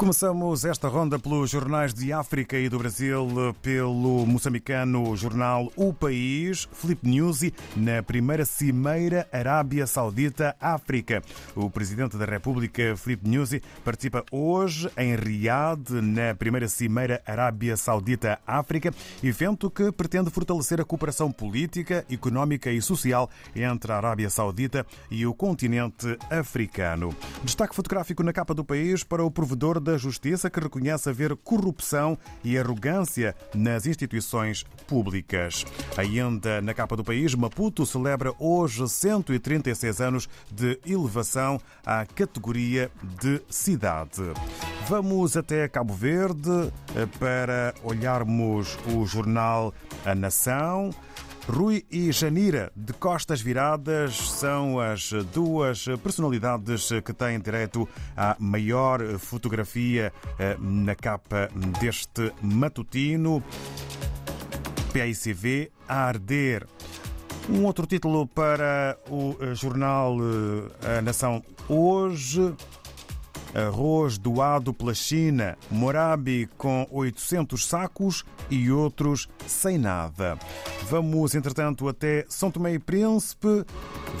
Começamos esta ronda pelos jornais de África e do Brasil, pelo moçambicano jornal O País, Felipe Nuzzi, na primeira Cimeira Arábia Saudita-África. O presidente da República, Felipe Nuzzi, participa hoje em Riad, na primeira Cimeira Arábia Saudita-África, evento que pretende fortalecer a cooperação política, económica e social entre a Arábia Saudita e o continente africano. Destaque fotográfico na capa do país para o provedor da Justiça que reconhece haver corrupção e arrogância nas instituições públicas. Ainda na capa do país, Maputo celebra hoje 136 anos de elevação à categoria de cidade. Vamos até Cabo Verde para olharmos o jornal A Nação. Rui e Janira, de costas viradas, são as duas personalidades que têm direito à maior fotografia na capa deste matutino. PICV a arder. Um outro título para o jornal A Nação hoje. Arroz doado pela China, Morabi com 800 sacos e outros sem nada. Vamos, entretanto, até São Tomé e Príncipe.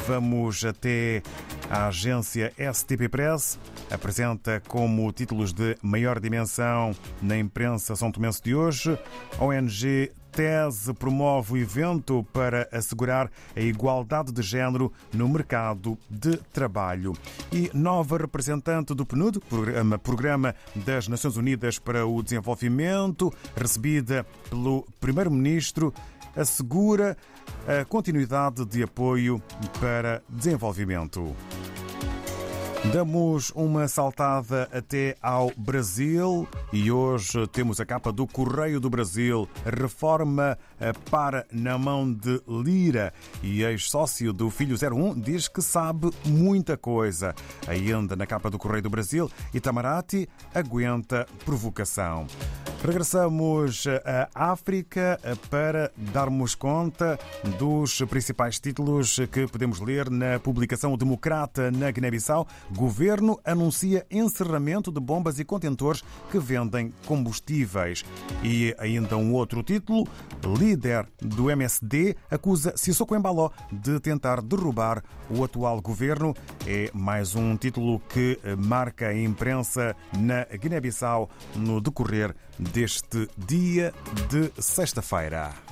Vamos até a agência STP Press. Apresenta como títulos de maior dimensão na imprensa são tomense de hoje. ONG Tese promove o evento para assegurar a igualdade de género no mercado de trabalho. E nova representante do PNUD, programa, programa das Nações Unidas para o Desenvolvimento, recebida pelo Primeiro-Ministro, assegura a continuidade de apoio para desenvolvimento. Damos uma saltada até ao Brasil e hoje temos a capa do Correio do Brasil. Reforma para na mão de Lira e ex-sócio do Filho 01 diz que sabe muita coisa. Ainda na capa do Correio do Brasil, Itamaraty aguenta provocação. Regressamos à África para darmos conta dos principais títulos que podemos ler na publicação Democrata na Guiné-Bissau. Governo anuncia encerramento de bombas e contentores que vendem combustíveis. E ainda um outro título: líder do MSD acusa Sissoko Embaló de tentar derrubar o atual governo. É mais um título que marca a imprensa na Guiné-Bissau no decorrer deste dia de sexta-feira.